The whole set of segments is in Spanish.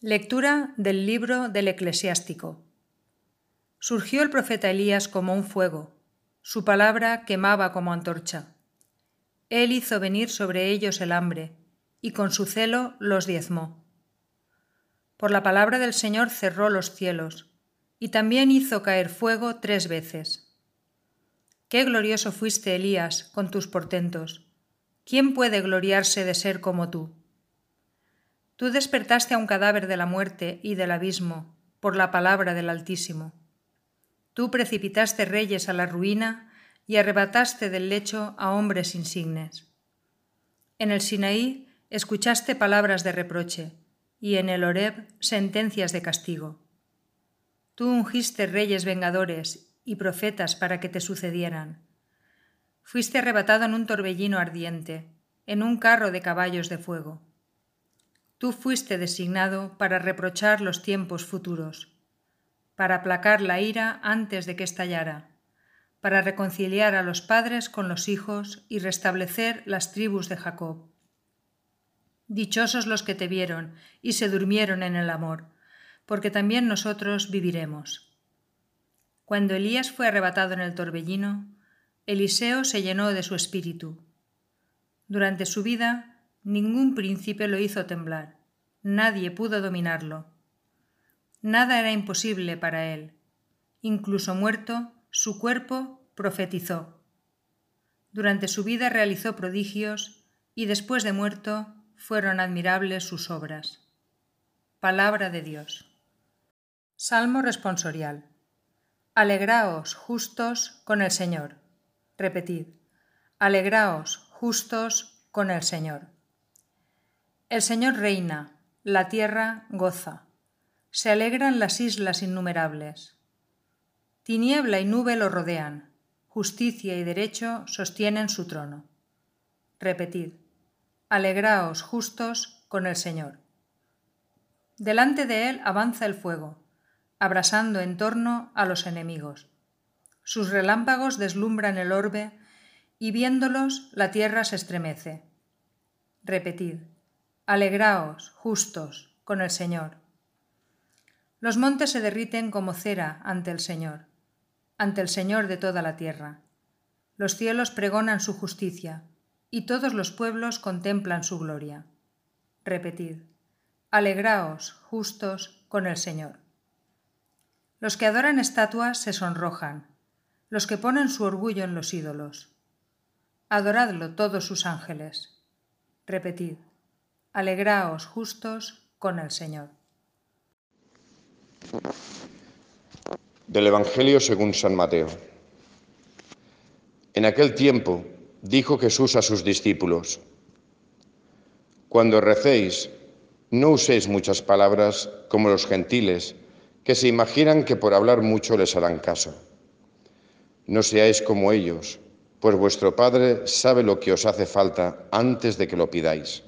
Lectura del libro del eclesiástico. Surgió el profeta Elías como un fuego, su palabra quemaba como antorcha. Él hizo venir sobre ellos el hambre, y con su celo los diezmó. Por la palabra del Señor cerró los cielos, y también hizo caer fuego tres veces. Qué glorioso fuiste, Elías, con tus portentos. ¿Quién puede gloriarse de ser como tú? Tú despertaste a un cadáver de la muerte y del abismo por la palabra del Altísimo. Tú precipitaste reyes a la ruina y arrebataste del lecho a hombres insignes. En el Sinaí escuchaste palabras de reproche y en el Horeb sentencias de castigo. Tú ungiste reyes vengadores y profetas para que te sucedieran. Fuiste arrebatado en un torbellino ardiente, en un carro de caballos de fuego. Tú fuiste designado para reprochar los tiempos futuros, para aplacar la ira antes de que estallara, para reconciliar a los padres con los hijos y restablecer las tribus de Jacob. Dichosos los que te vieron y se durmieron en el amor, porque también nosotros viviremos. Cuando Elías fue arrebatado en el torbellino, Eliseo se llenó de su espíritu. Durante su vida Ningún príncipe lo hizo temblar, nadie pudo dominarlo. Nada era imposible para él. Incluso muerto, su cuerpo profetizó. Durante su vida realizó prodigios y después de muerto fueron admirables sus obras. Palabra de Dios. Salmo responsorial. Alegraos, justos, con el Señor. Repetid. Alegraos, justos, con el Señor. El Señor reina, la tierra goza, se alegran las islas innumerables. Tiniebla y nube lo rodean, justicia y derecho sostienen su trono. Repetid, alegraos justos con el Señor. Delante de él avanza el fuego, abrasando en torno a los enemigos. Sus relámpagos deslumbran el orbe, y viéndolos la tierra se estremece. Repetid, Alegraos, justos, con el Señor. Los montes se derriten como cera ante el Señor, ante el Señor de toda la tierra. Los cielos pregonan su justicia, y todos los pueblos contemplan su gloria. Repetid, Alegraos, justos, con el Señor. Los que adoran estatuas se sonrojan, los que ponen su orgullo en los ídolos. Adoradlo todos sus ángeles. Repetid, Alegraos justos con el Señor. Del Evangelio según San Mateo. En aquel tiempo dijo Jesús a sus discípulos, Cuando recéis, no uséis muchas palabras como los gentiles, que se imaginan que por hablar mucho les harán caso. No seáis como ellos, pues vuestro Padre sabe lo que os hace falta antes de que lo pidáis.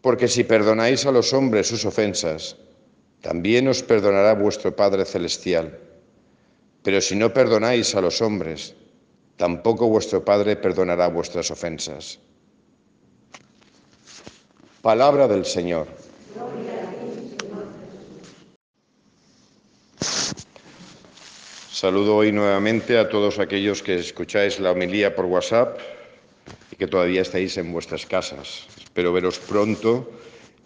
Porque si perdonáis a los hombres sus ofensas, también os perdonará vuestro Padre Celestial. Pero si no perdonáis a los hombres, tampoco vuestro Padre perdonará vuestras ofensas. Palabra del Señor. Saludo hoy nuevamente a todos aquellos que escucháis la homilía por WhatsApp que todavía estáis en vuestras casas. Espero veros pronto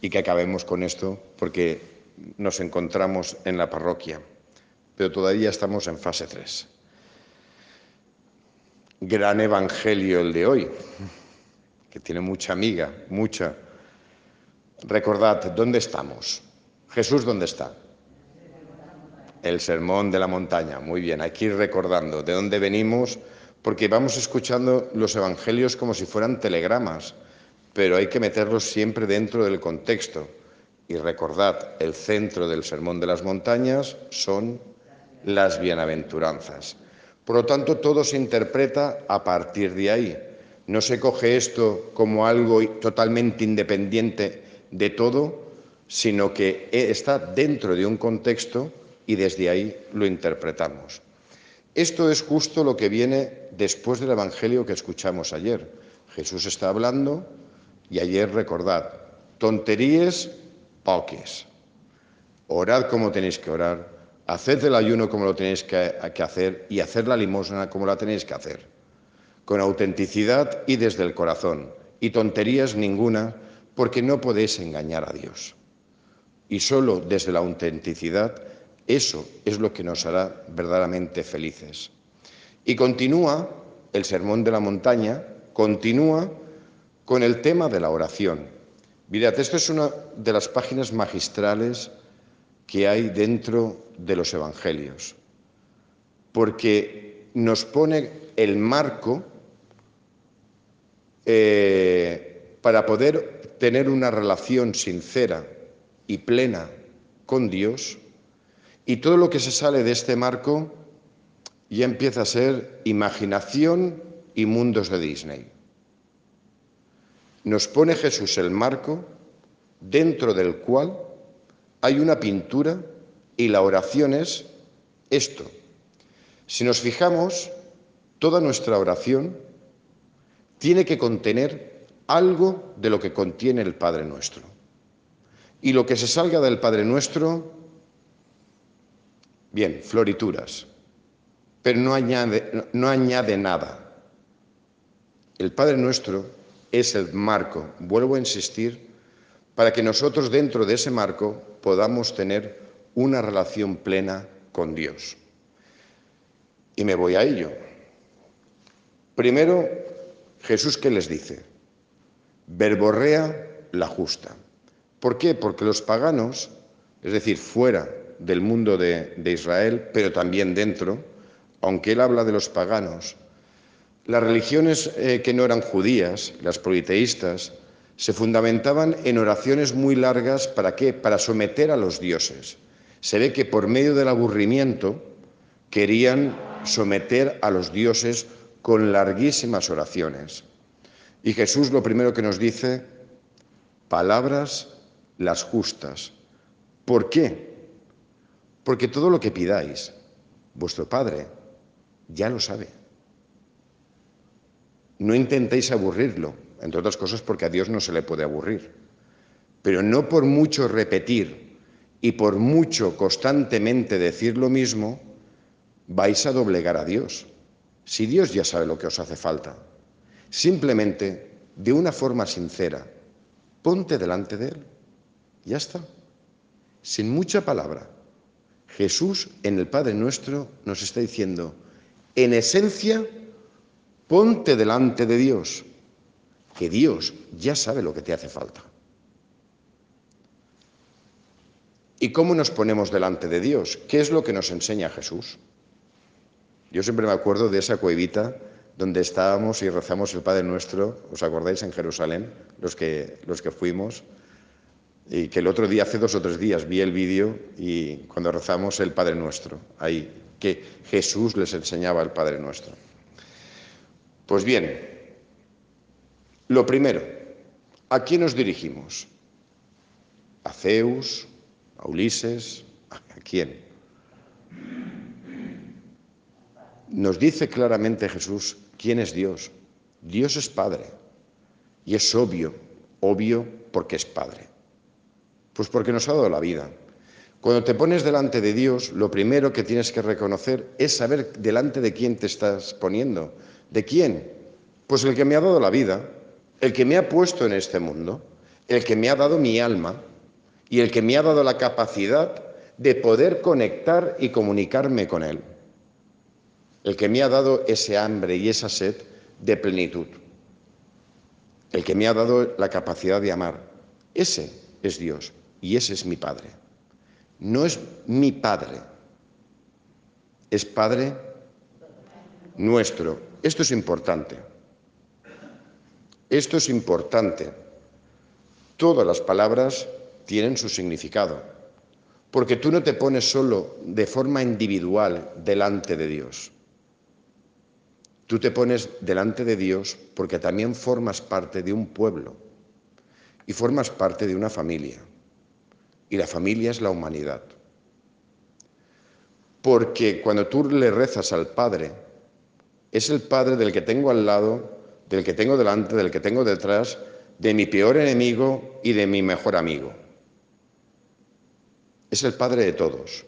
y que acabemos con esto porque nos encontramos en la parroquia, pero todavía estamos en fase 3. Gran evangelio el de hoy, que tiene mucha amiga, mucha. Recordad, ¿dónde estamos? Jesús, ¿dónde está? El sermón de la montaña. Muy bien, ir recordando de dónde venimos, porque vamos escuchando los evangelios como si fueran telegramas pero hay que meterlos siempre dentro del contexto. Y recordad, el centro del Sermón de las Montañas son las bienaventuranzas. Por lo tanto, todo se interpreta a partir de ahí. No se coge esto como algo totalmente independiente de todo, sino que está dentro de un contexto y desde ahí lo interpretamos. Esto es justo lo que viene después del Evangelio que escuchamos ayer. Jesús está hablando y ayer recordad, tonterías poques. Orad como tenéis que orar, haced el ayuno como lo tenéis que, hacer y hacer la limosna como la tenéis que hacer, con autenticidad y desde el corazón, y tonterías ninguna, porque no podéis engañar a Dios. Y solo desde la autenticidad, eso es lo que nos hará verdaderamente felices. Y continúa el sermón de la montaña, continúa con el tema de la oración. Mirad, esto es una de las páginas magistrales que hay dentro de los evangelios, porque nos pone el marco eh, para poder tener una relación sincera y plena con Dios, y todo lo que se sale de este marco ya empieza a ser imaginación y mundos de Disney. Nos pone Jesús el marco dentro del cual hay una pintura y la oración es esto. Si nos fijamos, toda nuestra oración tiene que contener algo de lo que contiene el Padre nuestro. Y lo que se salga del Padre nuestro, bien, florituras, pero no añade, nada. El Padre nuestro es el marco, vuelvo a insistir, para que nosotros dentro de ese marco podamos tener una relación plena con Dios. Y me voy a ello. Primero, Jesús ¿qué les dice? Verborrea la justa. ¿Por qué? Porque los paganos, es decir, fuera del mundo de, Israel, pero también dentro, aunque él habla de los paganos, las religiones eh, que no eran judías, las politeístas, se fundamentaban en oraciones muy largas, ¿para qué? Para someter a los dioses. Se ve que por medio del aburrimiento querían someter a los dioses con larguísimas oraciones. Y Jesús lo primero que nos dice, palabras las justas. ¿Por qué? Porque todo lo que pidáis, vuestro Padre ya lo sabe. No intentéis aburrirlo, entre otras cosas porque a Dios no se le puede aburrir. Pero no por mucho repetir y por mucho constantemente decir lo mismo, vais a doblegar a Dios. Si Dios ya sabe lo que os hace falta, simplemente de una forma sincera, ponte delante de Él. Ya está. Sin mucha palabra. Jesús en el Padre nuestro nos está diciendo, en esencia, Ponte delante de Dios, que Dios ya sabe lo que te hace falta. ¿Y cómo nos ponemos delante de Dios? ¿Qué es lo que nos enseña Jesús? Yo siempre me acuerdo de esa cuevita donde estábamos y rezamos el Padre Nuestro, ¿os acordáis en Jerusalén, los que, los que fuimos? Y que el otro día, hace dos o tres días, vi el vídeo y cuando rezamos el Padre Nuestro, ahí, que Jesús les enseñaba el Padre Nuestro. Pues bien, lo primero, ¿a quién nos dirigimos? ¿A Zeus? ¿A Ulises? ¿A quién? Nos dice claramente Jesús quién es Dios. Dios es Padre. Y es obvio, obvio porque es Padre. Pues porque nos ha dado la vida. Cuando te pones delante de Dios, lo primero que tienes que reconocer es saber delante de quién te estás poniendo ¿De quién? Pues el que me ha dado la vida, el que me ha puesto en este mundo, el que me ha dado mi alma y el que me ha dado la capacidad de poder conectar y comunicarme con Él. El que me ha dado ese hambre y esa sed de plenitud. El que me ha dado la capacidad de amar. Ese es Dios y ese es mi Padre. No es mi Padre, es Padre nuestro esto es importante. Esto es importante. Todas las palabras tienen su significado, porque tú no te pones solo de forma individual delante de Dios. Tú te pones delante de Dios porque también formas parte de un pueblo y formas parte de una familia. Y la familia es la humanidad. Porque cuando tú le rezas al Padre, es el Padre del que tengo al lado, del que tengo delante, del que tengo detrás, de mi peor enemigo y de mi mejor amigo. Es el Padre de todos.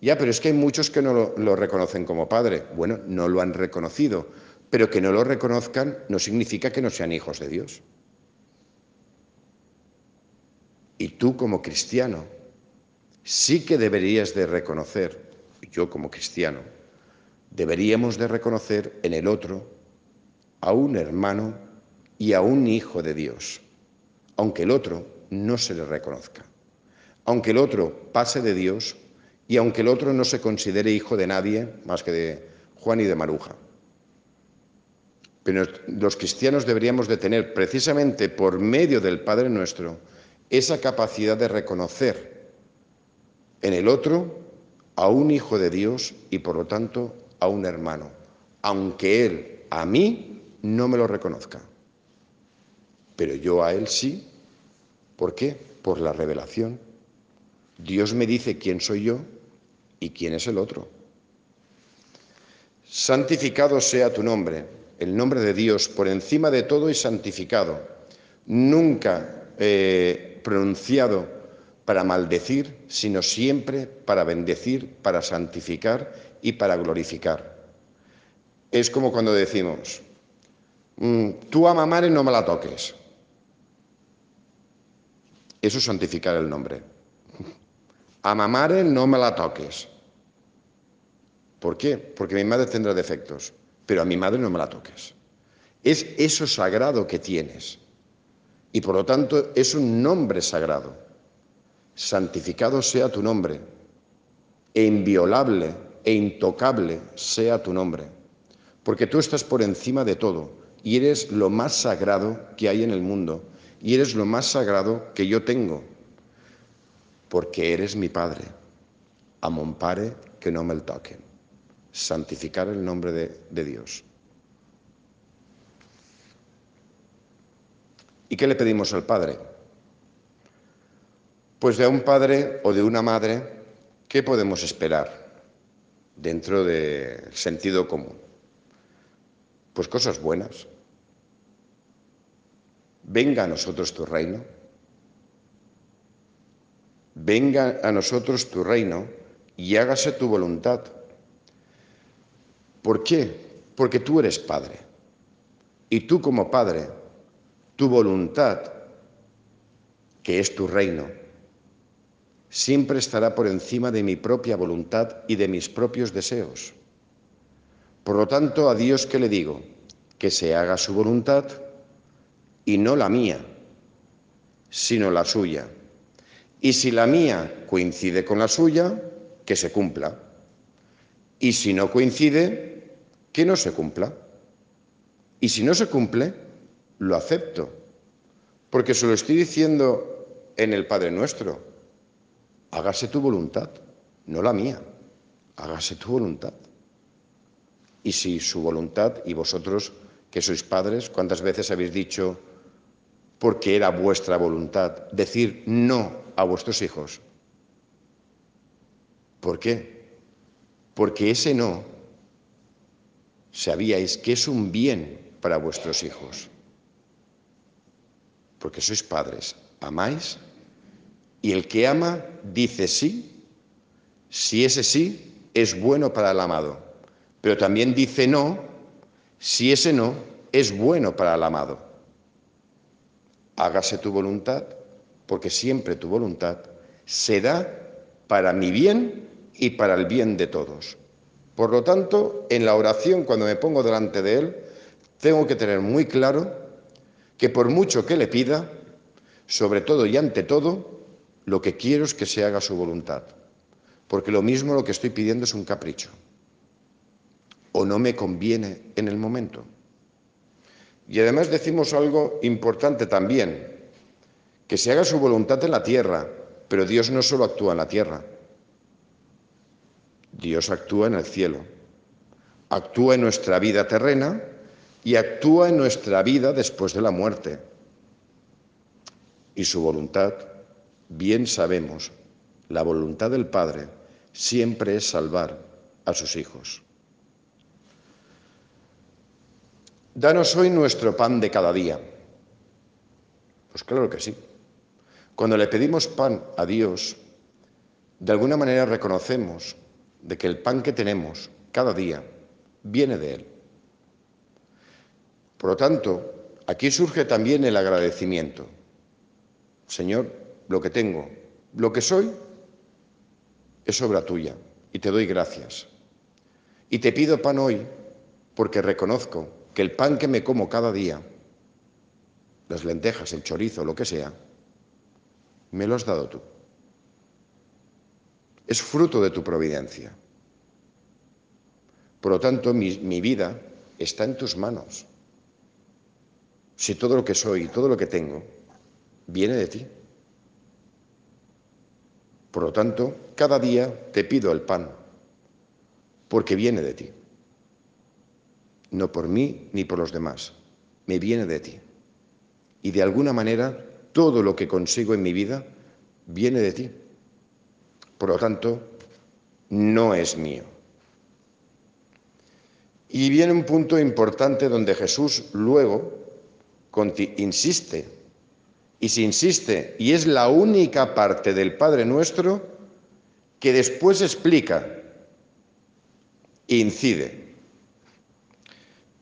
Ya, pero es que hay muchos que no lo, reconocen como Padre. Bueno, no lo han reconocido, pero que no lo reconozcan no significa que no sean hijos de Dios. Y tú como cristiano sí que deberías de reconocer, yo como cristiano, deberíamos de reconocer en el otro a un hermano y a un hijo de Dios, aunque el otro no se le reconozca, aunque el otro pase de Dios y aunque el otro no se considere hijo de nadie más que de Juan y de Maruja. Pero los cristianos deberíamos de tener, precisamente por medio del Padre nuestro, esa capacidad de reconocer en el otro a un hijo de Dios y por lo tanto a un hermano, aunque él a mí no me lo reconozca. Pero yo a él sí. ¿Por qué? Por la revelación. Dios me dice quién soy yo y quién es el otro. Santificado sea tu nombre, el nombre de Dios por encima de todo y santificado. Nunca eh, pronunciado para maldecir, sino siempre para bendecir, para santificar y para glorificar. Es como cuando decimos, mm, tú a mamare no me la toques. Eso es santificar el nombre. A mamare no me la toques. ¿Por qué? Porque mi madre tendrá defectos, pero a mi madre no me la toques. Es eso sagrado que tienes y por lo tanto es un nombre sagrado. Santificado sea tu nombre, e inviolable e intocable sea tu nombre, porque tú estás por encima de todo y eres lo más sagrado que hay en el mundo y eres lo más sagrado que yo tengo, porque eres mi Padre. Amompare que no me el toquen. Santificar el nombre de, de Dios. ¿Y qué le pedimos al Padre? Pues de un padre o de una madre, ¿qué podemos esperar dentro del sentido común? Pues cosas buenas. Venga a nosotros tu reino. Venga a nosotros tu reino y hágase tu voluntad. ¿Por qué? Porque tú eres Padre. Y tú como Padre tu voluntad, que es tu reino, siempre estará por encima de mi propia voluntad y de mis propios deseos. Por lo tanto, a Dios que le digo, que se haga su voluntad y no la mía, sino la suya. Y si la mía coincide con la suya, que se cumpla. Y si no coincide, que no se cumpla. Y si no se cumple, lo acepto, porque se lo estoy diciendo en el Padre Nuestro. Hágase tu voluntad, no la mía, hágase tu voluntad. Y si su voluntad, y vosotros que sois padres, ¿cuántas veces habéis dicho, porque era vuestra voluntad, decir no a vuestros hijos? ¿Por qué? Porque ese no sabíais que es un bien para vuestros hijos porque sois padres, amáis, y el que ama dice sí, si ese sí es bueno para el amado, pero también dice no, si ese no es bueno para el amado. Hágase tu voluntad, porque siempre tu voluntad será para mi bien y para el bien de todos. Por lo tanto, en la oración, cuando me pongo delante de Él, tengo que tener muy claro que por mucho que le pida, sobre todo y ante todo, lo que quiero es que se haga su voluntad. Porque lo mismo lo que estoy pidiendo es un capricho. O no me conviene en el momento. Y además decimos algo importante también, que se haga su voluntad en la tierra, pero Dios no solo actúa en la tierra, Dios actúa en el cielo, actúa en nuestra vida terrena y actúa en nuestra vida después de la muerte. Y su voluntad, bien sabemos, la voluntad del Padre siempre es salvar a sus hijos. Danos hoy nuestro pan de cada día. Pues claro que sí. Cuando le pedimos pan a Dios, de alguna manera reconocemos de que el pan que tenemos cada día viene de Él. Por lo tanto, aquí surge también el agradecimiento. Señor, lo que tengo, lo que soy, es obra tuya y te doy gracias. Y te pido pan hoy porque reconozco que el pan que me como cada día, las lentejas, el chorizo, lo que sea, me lo has dado tú. Es fruto de tu providencia. Por lo tanto, mi, vida está en tus manos. Si todo lo que soy y todo lo que tengo viene de ti. Por lo tanto, cada día te pido el pan, porque viene de ti. No por mí ni por los demás, me viene de ti. Y de alguna manera todo lo que consigo en mi vida viene de ti. Por lo tanto, no es mío. Y viene un punto importante donde Jesús luego insiste, y se insiste, y es la única parte del Padre nuestro que después explica, incide.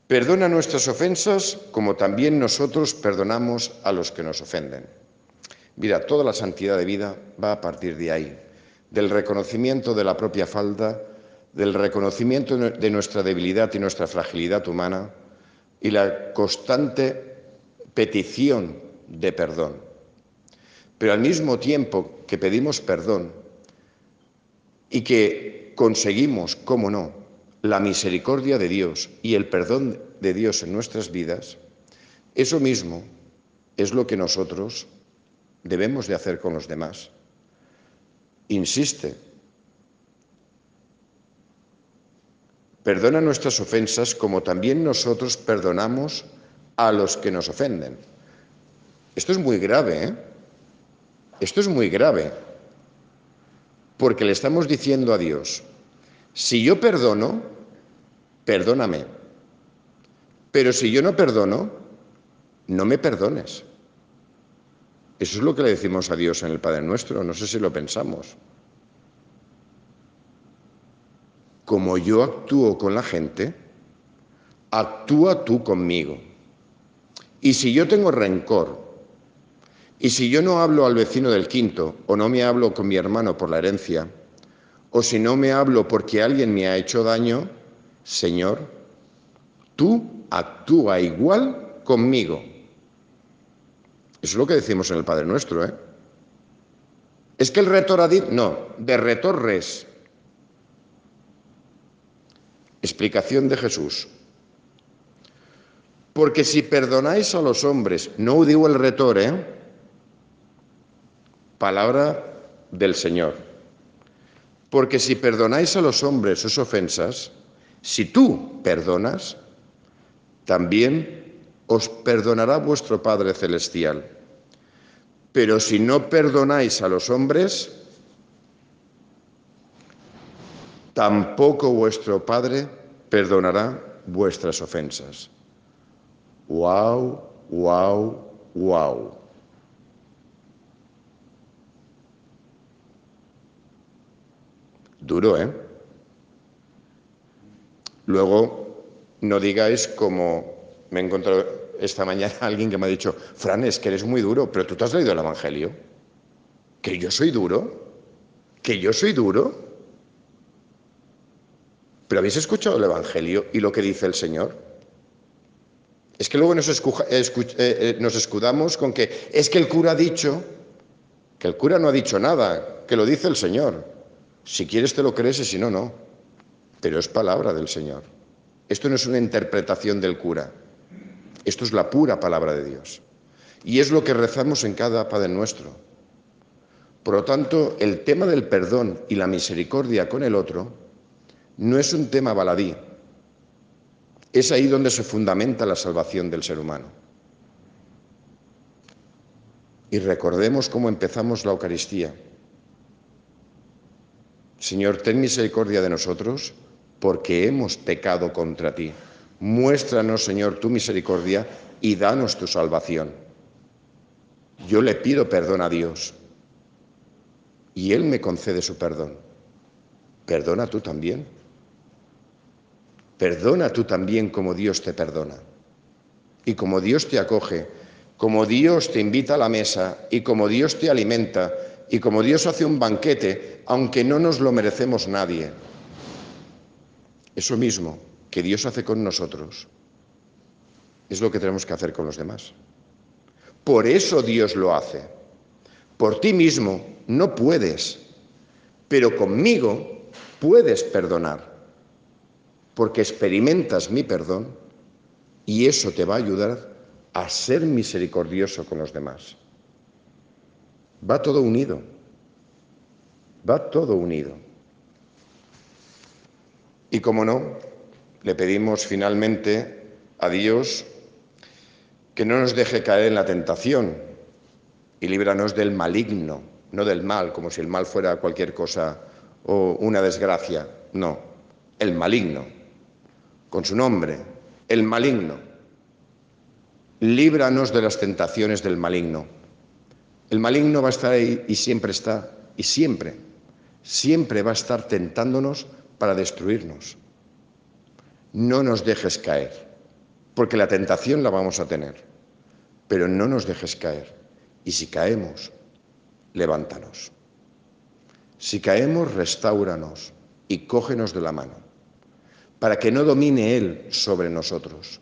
Perdona nuestras ofensas como también nosotros perdonamos a los que nos ofenden. Mira, toda la santidad de vida va a partir de ahí, del reconocimiento de la propia falta, del reconocimiento de nuestra debilidad y nuestra fragilidad humana y la constante petición de perdón. Pero al mismo tiempo que pedimos perdón y que conseguimos, cómo no, la misericordia de Dios y el perdón de Dios en nuestras vidas, eso mismo es lo que nosotros debemos de hacer con los demás. Insiste, perdona nuestras ofensas como también nosotros perdonamos a los que nos ofenden. Esto es muy grave, ¿eh? Esto es muy grave, porque le estamos diciendo a Dios, si yo perdono, perdóname. Pero si yo no perdono, no me perdones. Eso es lo que le decimos a Dios en el Padre Nuestro, no sé si lo pensamos. Como yo actúo con la gente, actúa tú conmigo. Y si yo tengo rencor, y si yo no hablo al vecino del quinto, o no me hablo con mi hermano por la herencia, o si no me hablo porque alguien me ha hecho daño, Señor, tú actúa igual conmigo. Eso es lo que decimos en el Padre Nuestro, ¿eh? Es que el retor adit, no, de retor res. Explicación de Jesús. Porque si perdonáis a los hombres, no digo el retor, ¿eh? Palabra del Señor porque si perdonáis a los hombres sus ofensas, si tú perdonas, también os perdonará vuestro Padre Celestial. Pero si no perdonáis a los hombres, tampoco vuestro Padre perdonará vuestras ofensas. ¡Wow! ¡Wow! ¡Wow! Duro, ¿eh? Luego, no digáis como me he encontrado esta mañana alguien que me ha dicho, Fran, es que eres muy duro, pero tú te has leído el Evangelio. ¿Que yo soy duro? ¿Que yo soy duro? ¿Pero habéis escuchado el Evangelio y lo que dice el Señor? Es que luego nos, eh, eh, nos escudamos con que es que el cura ha dicho, que el cura no ha dicho nada, que lo dice el Señor. Si quieres te lo crees y si no, no. Pero es palabra del Señor. Esto no es una interpretación del cura. Esto es la pura palabra de Dios. Y es lo que rezamos en cada Padre nuestro. Por lo tanto, el tema del perdón y la misericordia con el otro no es un tema baladí. Es ahí donde se fundamenta la salvación del ser humano. Y recordemos cómo empezamos la Eucaristía. Señor, ten misericordia de nosotros porque hemos pecado contra ti. Muéstranos, Señor, tu misericordia y danos tu salvación. Yo le pido perdón a Dios y Él me concede su perdón. Perdona tú también. Perdona tú también como Dios te perdona. Y como Dios te acoge, como Dios te invita a la mesa y como Dios te alimenta y como Dios hace un banquete, aunque no nos lo merecemos nadie. Eso mismo que Dios hace con nosotros es lo que tenemos que hacer con los demás. Por eso Dios lo hace. Por ti mismo no puedes, pero conmigo puedes perdonar, porque experimentas mi perdón y eso te va a ayudar a ser misericordioso con los demás. Va todo unido, va todo unido. Y como no, le pedimos finalmente a Dios que no nos deje caer en la tentación y líbranos del maligno, no del mal, como si el mal fuera cualquier cosa o una desgracia, no, el maligno, con su nombre, el maligno. Líbranos de las tentaciones del maligno. El maligno va a estar ahí y siempre está, y siempre, siempre va a estar tentándonos para destruirnos. No nos dejes caer, porque la tentación la vamos a tener, pero no nos dejes caer. Y si caemos, levántanos. Si caemos, restauranos y cógenos de la mano, para que no domine Él sobre nosotros,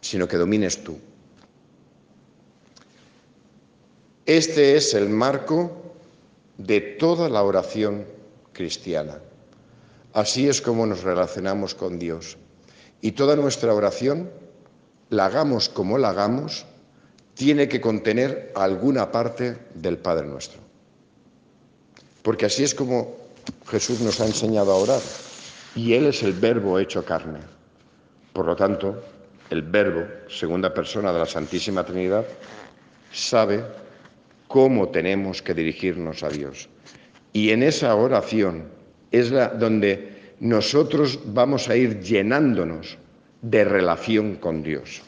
sino que domines tú. Este es el marco de toda la oración cristiana. Así es como nos relacionamos con Dios. Y toda nuestra oración, la hagamos como la hagamos, tiene que contener alguna parte del Padre nuestro. Porque así es como Jesús nos ha enseñado a orar. Y Él es el verbo hecho carne. Por lo tanto, el verbo, segunda persona de la Santísima Trinidad, sabe cómo tenemos que dirigirnos a Dios. Y en esa oración es la donde nosotros vamos a ir llenándonos de relación con Dios.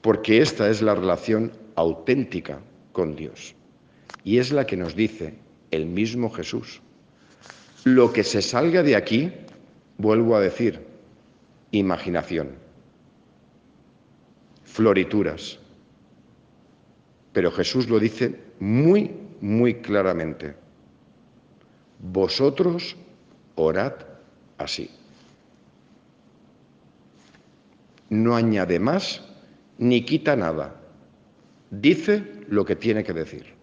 Porque esta es la relación auténtica con Dios. Y es la que nos dice el mismo Jesús. Lo que se salga de aquí, vuelvo a decir, imaginación, florituras, pero Jesús lo dice muy, muy claramente. Vosotros orad así. No añade más ni quita nada. Dice lo que tiene que decir.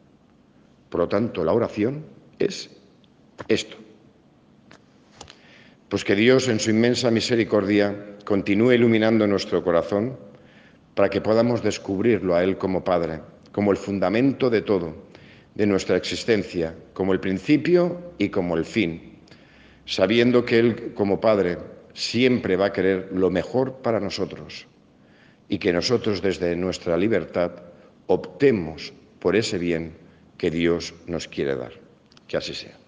Por lo tanto, la oración es esto. Pues que Dios en su inmensa misericordia continúe iluminando nuestro corazón para que podamos descubrirlo a Él como Padre como el fundamento de todo, de nuestra existencia, como el principio y como el fin, sabiendo que Él como Padre siempre va a querer lo mejor para nosotros y que nosotros desde nuestra libertad optemos por ese bien que Dios nos quiere dar. Que así sea.